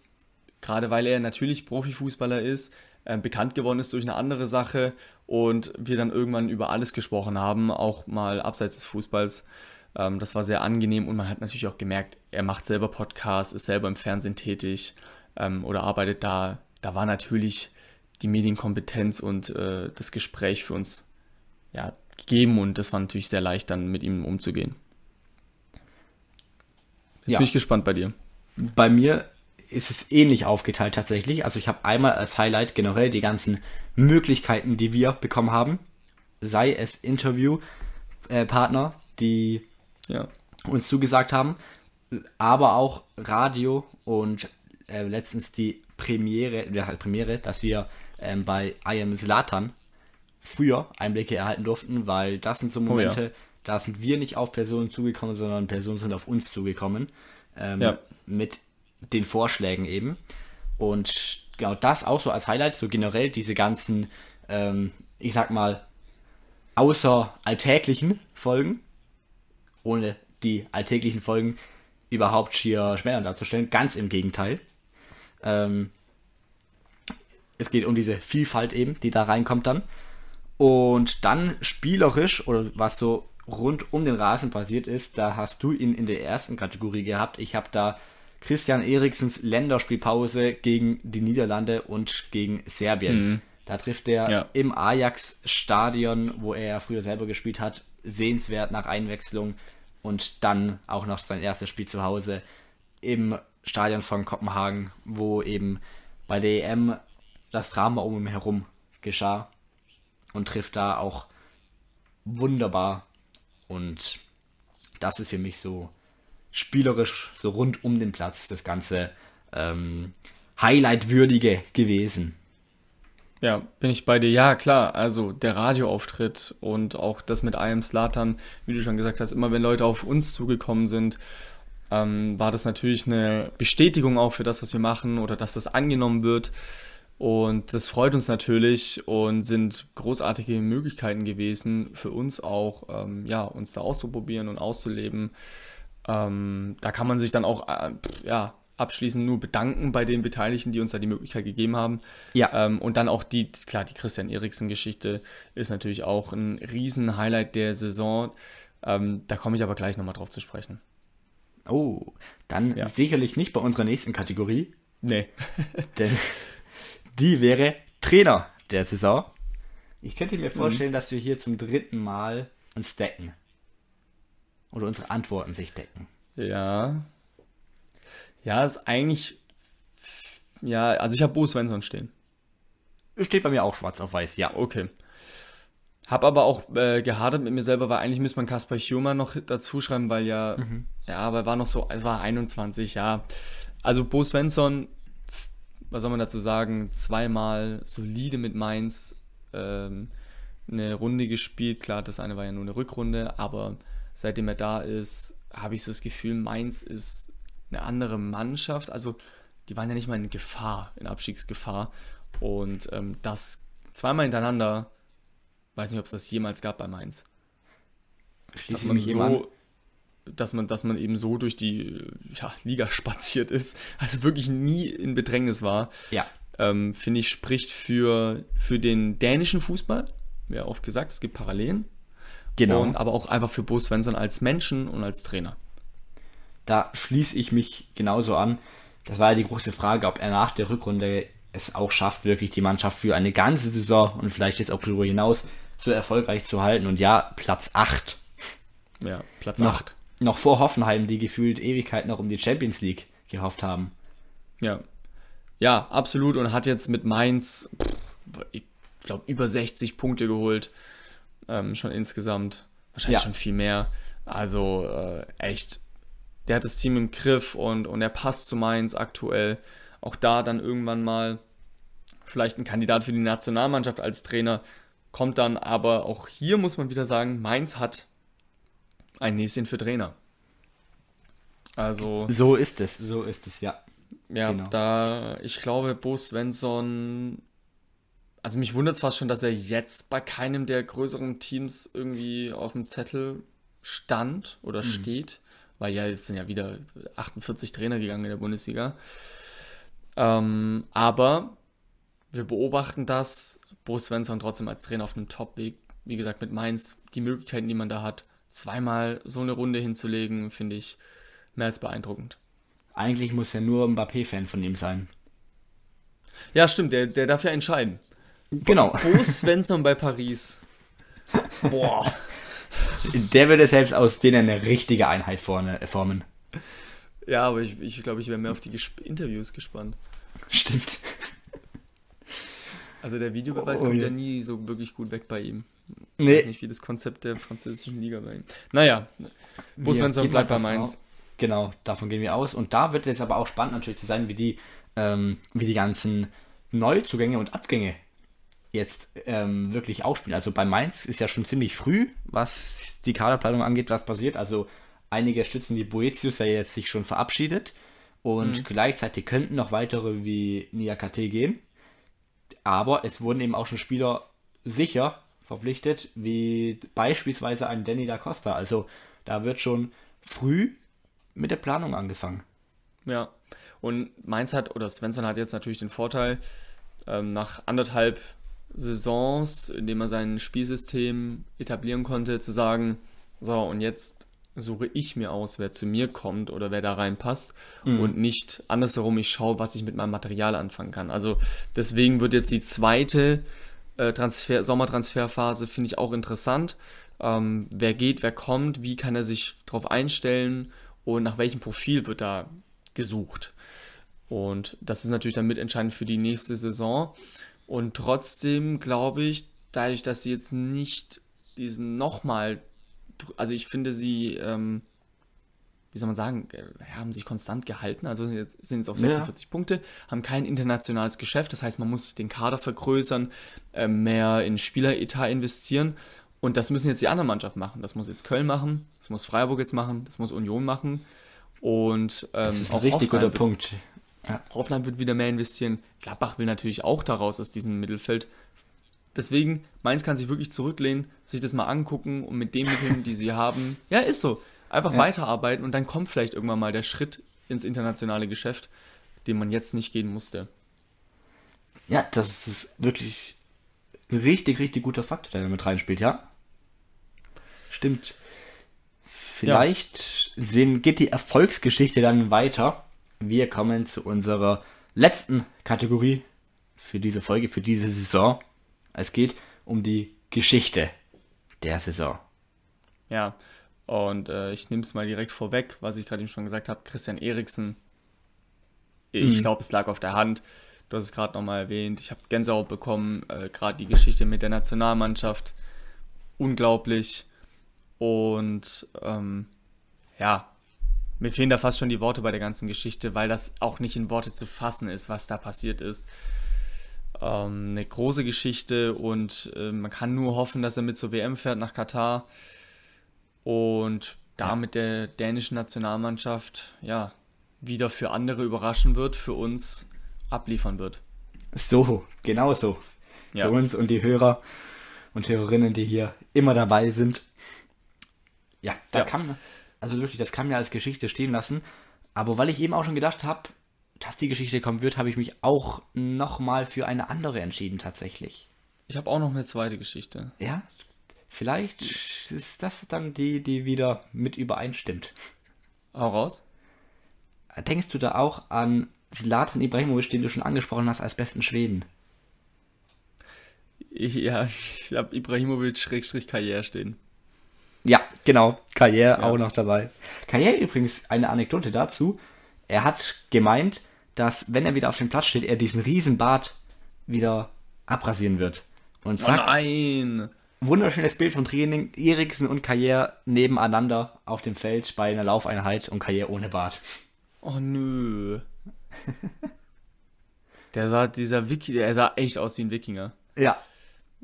Gerade weil er natürlich Profifußballer ist, äh, bekannt geworden ist durch eine andere Sache und wir dann irgendwann über alles gesprochen haben, auch mal abseits des Fußballs. Ähm, das war sehr angenehm und man hat natürlich auch gemerkt, er macht selber Podcasts, ist selber im Fernsehen tätig ähm, oder arbeitet da. Da war natürlich die Medienkompetenz und äh, das Gespräch für uns ja, gegeben und das war natürlich sehr leicht, dann mit ihm umzugehen. Jetzt ja. bin ich gespannt bei dir. Bei mir ist es ähnlich aufgeteilt tatsächlich. Also ich habe einmal als Highlight generell die ganzen Möglichkeiten, die wir bekommen haben. Sei es Interviewpartner, äh, die ja. uns zugesagt haben, aber auch Radio und äh, letztens die Premiere, ja, Premiere, dass wir ähm, bei I Am Slatan früher Einblicke erhalten durften, weil das sind so Momente, oh ja. da sind wir nicht auf Personen zugekommen, sondern Personen sind auf uns zugekommen. Ähm, ja. Mit den Vorschlägen eben. Und genau das auch so als Highlight, so generell diese ganzen, ähm, ich sag mal, außer alltäglichen Folgen, ohne die alltäglichen Folgen überhaupt schier schmälern darzustellen. Ganz im Gegenteil. Ähm, es geht um diese Vielfalt eben, die da reinkommt dann. Und dann spielerisch oder was so rund um den Rasen passiert ist, da hast du ihn in der ersten Kategorie gehabt. Ich habe da Christian Eriksens Länderspielpause gegen die Niederlande und gegen Serbien. Mhm. Da trifft er ja. im Ajax-Stadion, wo er früher selber gespielt hat, sehenswert nach Einwechslung und dann auch noch sein erstes Spiel zu Hause im Stadion von Kopenhagen, wo eben bei der EM das Drama um ihn herum geschah und trifft da auch wunderbar. Und das ist für mich so spielerisch, so rund um den Platz, das ganze ähm, Highlight-würdige gewesen. Ja, bin ich bei dir. Ja, klar. Also der Radioauftritt und auch das mit I am Slatan, wie du schon gesagt hast, immer wenn Leute auf uns zugekommen sind, ähm, war das natürlich eine Bestätigung auch für das, was wir machen oder dass das angenommen wird. Und das freut uns natürlich und sind großartige Möglichkeiten gewesen für uns auch, ähm, ja, uns da auszuprobieren und auszuleben. Ähm, da kann man sich dann auch, äh, ja, abschließend nur bedanken bei den Beteiligten, die uns da die Möglichkeit gegeben haben. Ja. Ähm, und dann auch die, klar, die Christian Eriksen-Geschichte ist natürlich auch ein Riesen-Highlight der Saison. Ähm, da komme ich aber gleich nochmal drauf zu sprechen. Oh, dann ja. sicherlich nicht bei unserer nächsten Kategorie. Nee. Denn die wäre Trainer der Saison. Ich könnte mir vorstellen, mhm. dass wir hier zum dritten Mal uns decken. Oder unsere Antworten sich decken. Ja. Ja, ist eigentlich. Ja, also ich habe Bo Svensson stehen. Steht bei mir auch schwarz auf weiß, ja. Okay. Hab aber auch äh, gehadert mit mir selber, weil eigentlich müsste man Kaspar Humer noch dazu schreiben, weil ja, mhm. ja, aber war noch so, es war 21, ja. Also Bo Svensson was soll man dazu sagen, zweimal solide mit Mainz ähm, eine Runde gespielt. Klar, das eine war ja nur eine Rückrunde, aber seitdem er da ist, habe ich so das Gefühl, Mainz ist eine andere Mannschaft. Also die waren ja nicht mal in Gefahr, in Abstiegsgefahr. Und ähm, das zweimal hintereinander, weiß nicht, ob es das jemals gab bei Mainz. Schließt man so dass man, dass man eben so durch die ja, Liga spaziert ist, also wirklich nie in Bedrängnis war. Ja. Ähm, Finde ich, spricht für, für den dänischen Fußball. Wie oft gesagt, es gibt Parallelen. Genau. Und, aber auch einfach für Bo Svensson als Menschen und als Trainer. Da schließe ich mich genauso an. Das war ja die große Frage, ob er nach der Rückrunde es auch schafft, wirklich die Mannschaft für eine ganze Saison und vielleicht jetzt auch darüber hinaus so erfolgreich zu halten. Und ja, Platz 8 Ja, Platz Noch, 8. noch vor Hoffenheim, die gefühlt Ewigkeit noch um die Champions League gehofft haben. Ja. Ja, absolut. Und hat jetzt mit Mainz, ich glaube, über 60 Punkte geholt. Ähm, schon insgesamt. Wahrscheinlich Ja. schon viel mehr. Also äh, echt, der hat das Team im Griff und, und er passt zu Mainz aktuell. Auch da dann irgendwann mal vielleicht ein Kandidat für die Nationalmannschaft als Trainer. Kommt dann aber auch hier muss man wieder sagen, Mainz hat ein Näschen für Trainer. Also So ist es, so ist es, ja. ja, Genau. da, ich glaube, Bo Svensson, also mich wundert es fast schon, dass er jetzt bei keinem der größeren Teams irgendwie auf dem Zettel stand oder Mhm. steht, weil ja, jetzt sind ja wieder 48 Trainer gegangen in der Bundesliga. Ähm, aber wir beobachten das, Bo Svensson trotzdem als Trainer auf einem Top-Weg, wie gesagt, mit Mainz, die Möglichkeiten, die man da hat, zweimal so eine Runde hinzulegen, finde ich mehr als beeindruckend. Eigentlich muss er nur Mbappé-Fan von ihm sein. Ja, stimmt, der, der darf ja entscheiden. Genau. Bo Svensson bei Paris. Boah. Der würde selbst aus denen eine richtige Einheit vorne äh, formen. Ja, aber ich, ich glaube, ich wäre mehr auf die Gesp Interviews gespannt. Stimmt. Also der Videobeweis Oh, kommt ja. ja nie so wirklich gut weg bei ihm. Ich weiß Nee, nicht, wie das Konzept der französischen Liga bei ihm. Naja, Bo Svensson bleibt bei Mainz. au- Genau, davon gehen wir aus. Und da wird jetzt aber auch spannend natürlich zu sein, wie die, ähm, wie die ganzen Neuzugänge und Abgänge jetzt ähm, wirklich ausspielen. Also bei Mainz ist ja schon ziemlich früh, was die Kaderplanung angeht, was passiert. Also einige Stützen wie Boetius, der jetzt sich schon verabschiedet. Und gleichzeitig könnten noch weitere wie Niakate gehen. Aber es wurden eben auch schon Spieler sicher verpflichtet, wie beispielsweise ein Danny da Costa. Also da wird schon früh mit der Planung angefangen. Ja. Und Mainz hat, oder Svensson hat jetzt natürlich den Vorteil, ähm, nach anderthalb Saisons, in dem er sein Spielsystem etablieren konnte, zu sagen, so, und jetzt suche ich mir aus, wer zu mir kommt oder wer da reinpasst und nicht andersherum, ich schaue, was ich mit meinem Material anfangen kann. Also deswegen wird jetzt die zweite äh, Transfer, Sommertransferphase, finde ich auch interessant. Ähm, wer geht, wer kommt, wie kann er sich darauf einstellen und nach welchem Profil wird da gesucht. Und das ist natürlich dann mitentscheidend für die nächste Saison. Und trotzdem glaube ich, dadurch, dass sie jetzt nicht diesen nochmal, also ich finde sie, ähm, wie soll man sagen, äh, haben sich konstant gehalten, also jetzt sind jetzt auf Ja. 46 Punkte, haben kein internationales Geschäft, das heißt, man muss den Kader vergrößern, äh, mehr in Spieleretat investieren und das müssen jetzt die anderen Mannschaften machen. Das muss jetzt Köln machen, das muss Freiburg jetzt machen, das muss Union machen und ähm, Das ist ein richtig guter Punkt. Hoffenheim wird wieder mehr investieren. Gladbach will natürlich auch daraus aus diesem Mittelfeld. Deswegen, Mainz kann sich wirklich zurücklehnen, sich das mal angucken und mit den Mitteln, die sie haben, ja, ist so, einfach Ja. weiterarbeiten und dann kommt vielleicht irgendwann mal der Schritt ins internationale Geschäft, den man jetzt nicht gehen musste. Ja, das ist wirklich ein richtig, richtig guter Faktor, der da mit reinspielt, ja. Stimmt. Vielleicht sehen, geht die Erfolgsgeschichte dann weiter. Wir kommen zu unserer letzten Kategorie für diese Folge, für diese Saison. Es geht um die Geschichte der Saison. Ja, und äh, ich nehme es mal direkt vorweg, was ich gerade eben schon gesagt habe. Christian Eriksen, ich Mhm. glaube, es lag auf der Hand. Du hast es gerade nochmal erwähnt. Ich habe Gänsehaut bekommen, äh, gerade die Geschichte mit der Nationalmannschaft. Unglaublich. Und ähm, ja, mir fehlen da fast schon die Worte bei der ganzen Geschichte, weil das auch nicht in Worte zu fassen ist, was da passiert ist. Ähm, eine große Geschichte und äh, man kann nur hoffen, dass er mit zur WM fährt nach Katar und da mit der dänischen Nationalmannschaft ja wieder für andere überraschen wird, für uns abliefern wird. So, genau so. Ja. Für uns und die Hörer und Hörerinnen, die hier immer dabei sind. Ja, da Ja. kann man, also wirklich, das kann man ja als Geschichte stehen lassen. Aber weil ich eben auch schon gedacht habe, dass die Geschichte kommen wird, habe ich mich auch nochmal für eine andere entschieden tatsächlich. Ich habe auch noch eine zweite Geschichte. Ja, vielleicht ist das dann die, die wieder mit übereinstimmt. Hau raus. Denkst du da auch an Zlatan Ibrahimovic, den du schon angesprochen hast, als besten Schweden? Ich, ja, ich habe Ibrahimovic Schrägstrich Karriere stehen. Genau, Karriere Ja. auch noch dabei. Karriere übrigens, eine Anekdote dazu. Er hat gemeint, dass wenn er wieder auf dem Platz steht, er diesen riesen Bart wieder abrasieren wird. Und Oh zack, nein! wunderschönes Bild vom Training, Eriksen und Karriere nebeneinander auf dem Feld bei einer Laufeinheit und Karriere ohne Bart. Oh nö. Der sah, dieser Wiki, der sah echt aus wie ein Wikinger. Ja,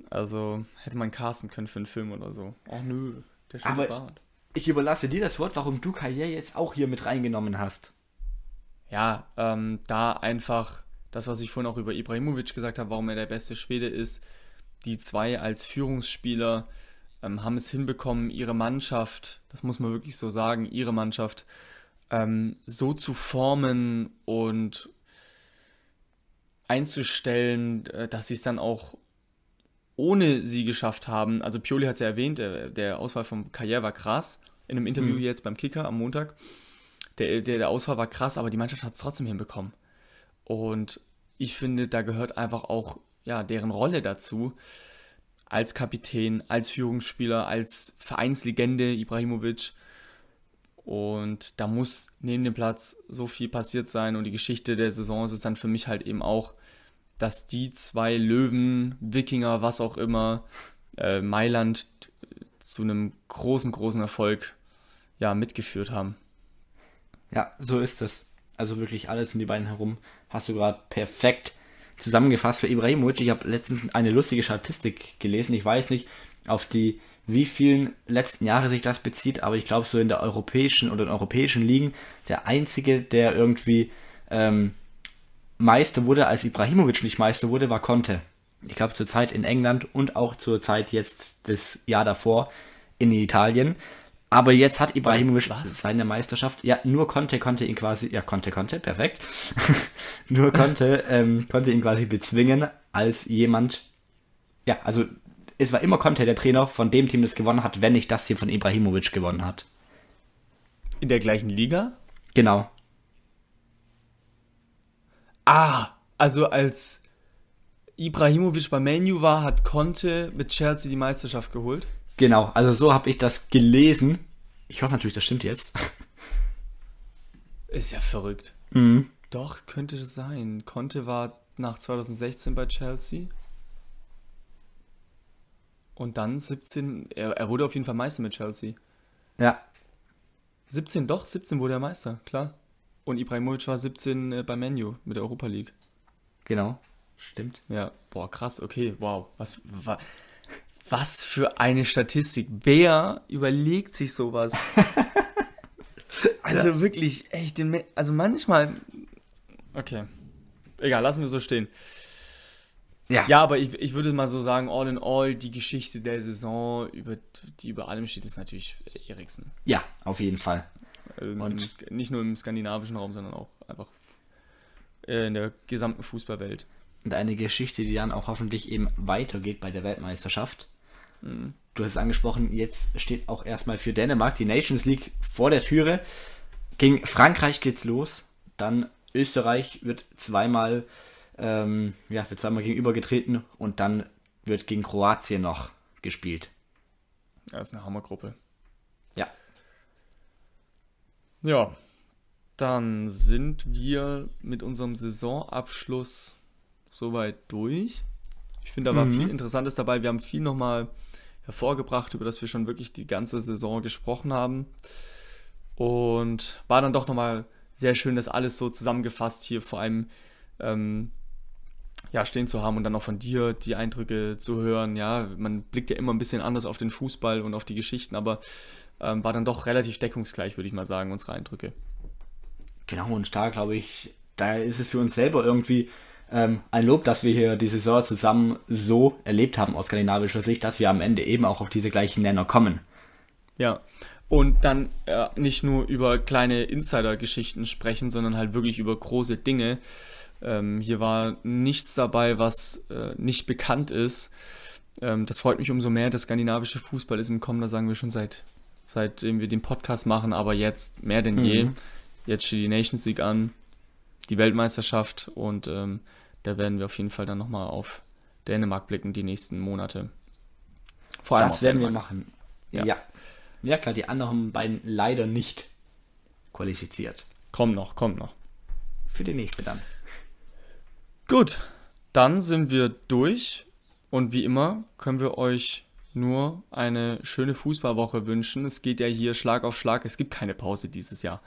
Also hätte man casten können für einen Film oder so. Oh nö, der schöne Aber- Bart. ich überlasse dir das Wort, warum du Karriere jetzt auch hier mit reingenommen hast. Ja, ähm, da einfach das, was ich vorhin auch über Ibrahimovic gesagt habe, warum er der beste Schwede ist. Die zwei als Führungsspieler ähm, haben es hinbekommen, ihre Mannschaft, das muss man wirklich so sagen, ihre Mannschaft ähm, so zu formen und einzustellen, äh, dass sie es dann auch ohne sie geschafft haben. Also Pioli hat es ja erwähnt, der, der Auswahl von Karriere war krass. In einem Interview jetzt beim Kicker am Montag. Der, der, der Auswahl war krass, aber die Mannschaft hat es trotzdem hinbekommen. Und ich finde, da gehört einfach auch ja, deren Rolle dazu. Als Kapitän, als Führungsspieler, als Vereinslegende Ibrahimovic. Und da muss neben dem Platz so viel passiert sein. Und die Geschichte der Saison ist es dann für mich halt eben auch, dass die zwei Löwen, Wikinger, was auch immer, äh, Mailand zu einem großen, großen Erfolg ja, mitgeführt haben. Ja, so ist es. Also wirklich alles um die beiden herum hast du gerade perfekt zusammengefasst für Ibrahimovic. Ich habe letztens eine lustige Statistik gelesen. Ich weiß nicht, auf die wie vielen letzten Jahre sich das bezieht, aber ich glaube so in der europäischen oder in europäischen Ligen der einzige, der irgendwie ähm, Meister wurde, als Ibrahimovic nicht Meister wurde, war Conte. Ich glaube zur Zeit in England und auch zur Zeit jetzt das Jahr davor in Italien. Aber jetzt hat Ibrahimovic Was? seine Meisterschaft. Ja, nur Conte konnte ihn quasi, ja, Conte konnte, perfekt. nur Conte ähm, konnte ihn quasi bezwingen als jemand. Ja, also es war immer Conte der Trainer von dem Team, das gewonnen hat, wenn nicht das Team von Ibrahimovic gewonnen hat. In der gleichen Liga? Genau. Ah, also als Ibrahimovic bei Manu war, hat Conte mit Chelsea die Meisterschaft geholt. Genau, also so habe ich das gelesen. Ich hoffe natürlich, das stimmt jetzt. Ist ja verrückt. Mhm. Doch, könnte es sein. Conte war nach 2016 bei Chelsea. Und dann 17, er, er wurde auf jeden Fall Meister mit Chelsea. Ja, 17, doch, 17 wurde er Meister, klar. Und Ibrahimovic war 17 äh, bei Menu mit der Europa League. genau. Stimmt. Ja, boah, krass, okay, wow. Was, wa, was für eine Statistik. Wer überlegt sich sowas? also wirklich, echt, den, also manchmal. Okay. Egal, lassen wir so stehen. Ja. Ja, aber ich, ich würde mal so sagen, all in all, die Geschichte der Saison, über, die über allem steht, ist natürlich Eriksen. Ja, auf jeden Fall. Also Und- nicht nur im skandinavischen Raum, sondern auch einfach äh, in der gesamten Fußballwelt. Und eine Geschichte, die dann auch hoffentlich eben weitergeht bei der Weltmeisterschaft. Du hast es angesprochen, jetzt steht auch erstmal für Dänemark die Nations League vor der Türe. Gegen Frankreich geht's los. Dann Österreich wird zweimal, ähm, ja, wird zweimal gegenübergetreten und dann wird gegen Kroatien noch gespielt. Ja, ist eine Hammergruppe. Ja. Dann sind wir mit unserem Saisonabschluss soweit durch. Ich finde, da war viel Interessantes dabei. Wir haben viel nochmal hervorgebracht, über das wir schon wirklich die ganze Saison gesprochen haben. Und war dann doch nochmal sehr schön, das alles so zusammengefasst hier vor allem ähm, ja, stehen zu haben und dann auch von dir die Eindrücke zu hören. Ja, man blickt ja immer ein bisschen anders auf den Fußball und auf die Geschichten, aber ähm, war dann doch relativ deckungsgleich, würde ich mal sagen, unsere Eindrücke. Genau, und da glaube ich, da ist es für uns selber irgendwie ähm, ein Lob, dass wir hier die Saison zusammen so erlebt haben aus skandinavischer Sicht, dass wir am Ende eben auch auf diese gleichen Nenner kommen. Ja. Und dann äh, nicht nur über kleine Insider-Geschichten sprechen, sondern halt wirklich über große Dinge. Ähm, hier war nichts dabei, was äh, nicht bekannt ist. Ähm, das freut mich umso mehr. Der skandinavische Fußball ist im Kommen, da sagen wir schon seit, seitdem wir den Podcast machen, aber jetzt mehr denn je. Jetzt steht die Nations League an, die Weltmeisterschaft und ähm, da werden wir auf jeden Fall dann nochmal auf Dänemark blicken die nächsten Monate. Vor Das auf werden wir Dänemark. machen. Ja. Ja. Ja klar, die anderen beiden leider nicht qualifiziert. Komm noch, komm noch. Für die nächste dann. Gut, dann sind wir durch und wie immer können wir euch nur eine schöne Fußballwoche wünschen. Es geht ja hier Schlag auf Schlag. Es gibt keine Pause dieses Jahr.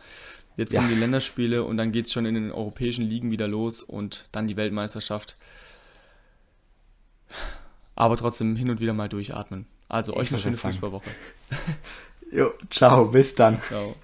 Jetzt Ja. kommen die Länderspiele und dann geht es schon in den europäischen Ligen wieder los und dann die Weltmeisterschaft. Aber trotzdem hin und wieder mal durchatmen. Also euch eine schöne. Fußballwoche. Jo, ciao, bis dann. Ciao.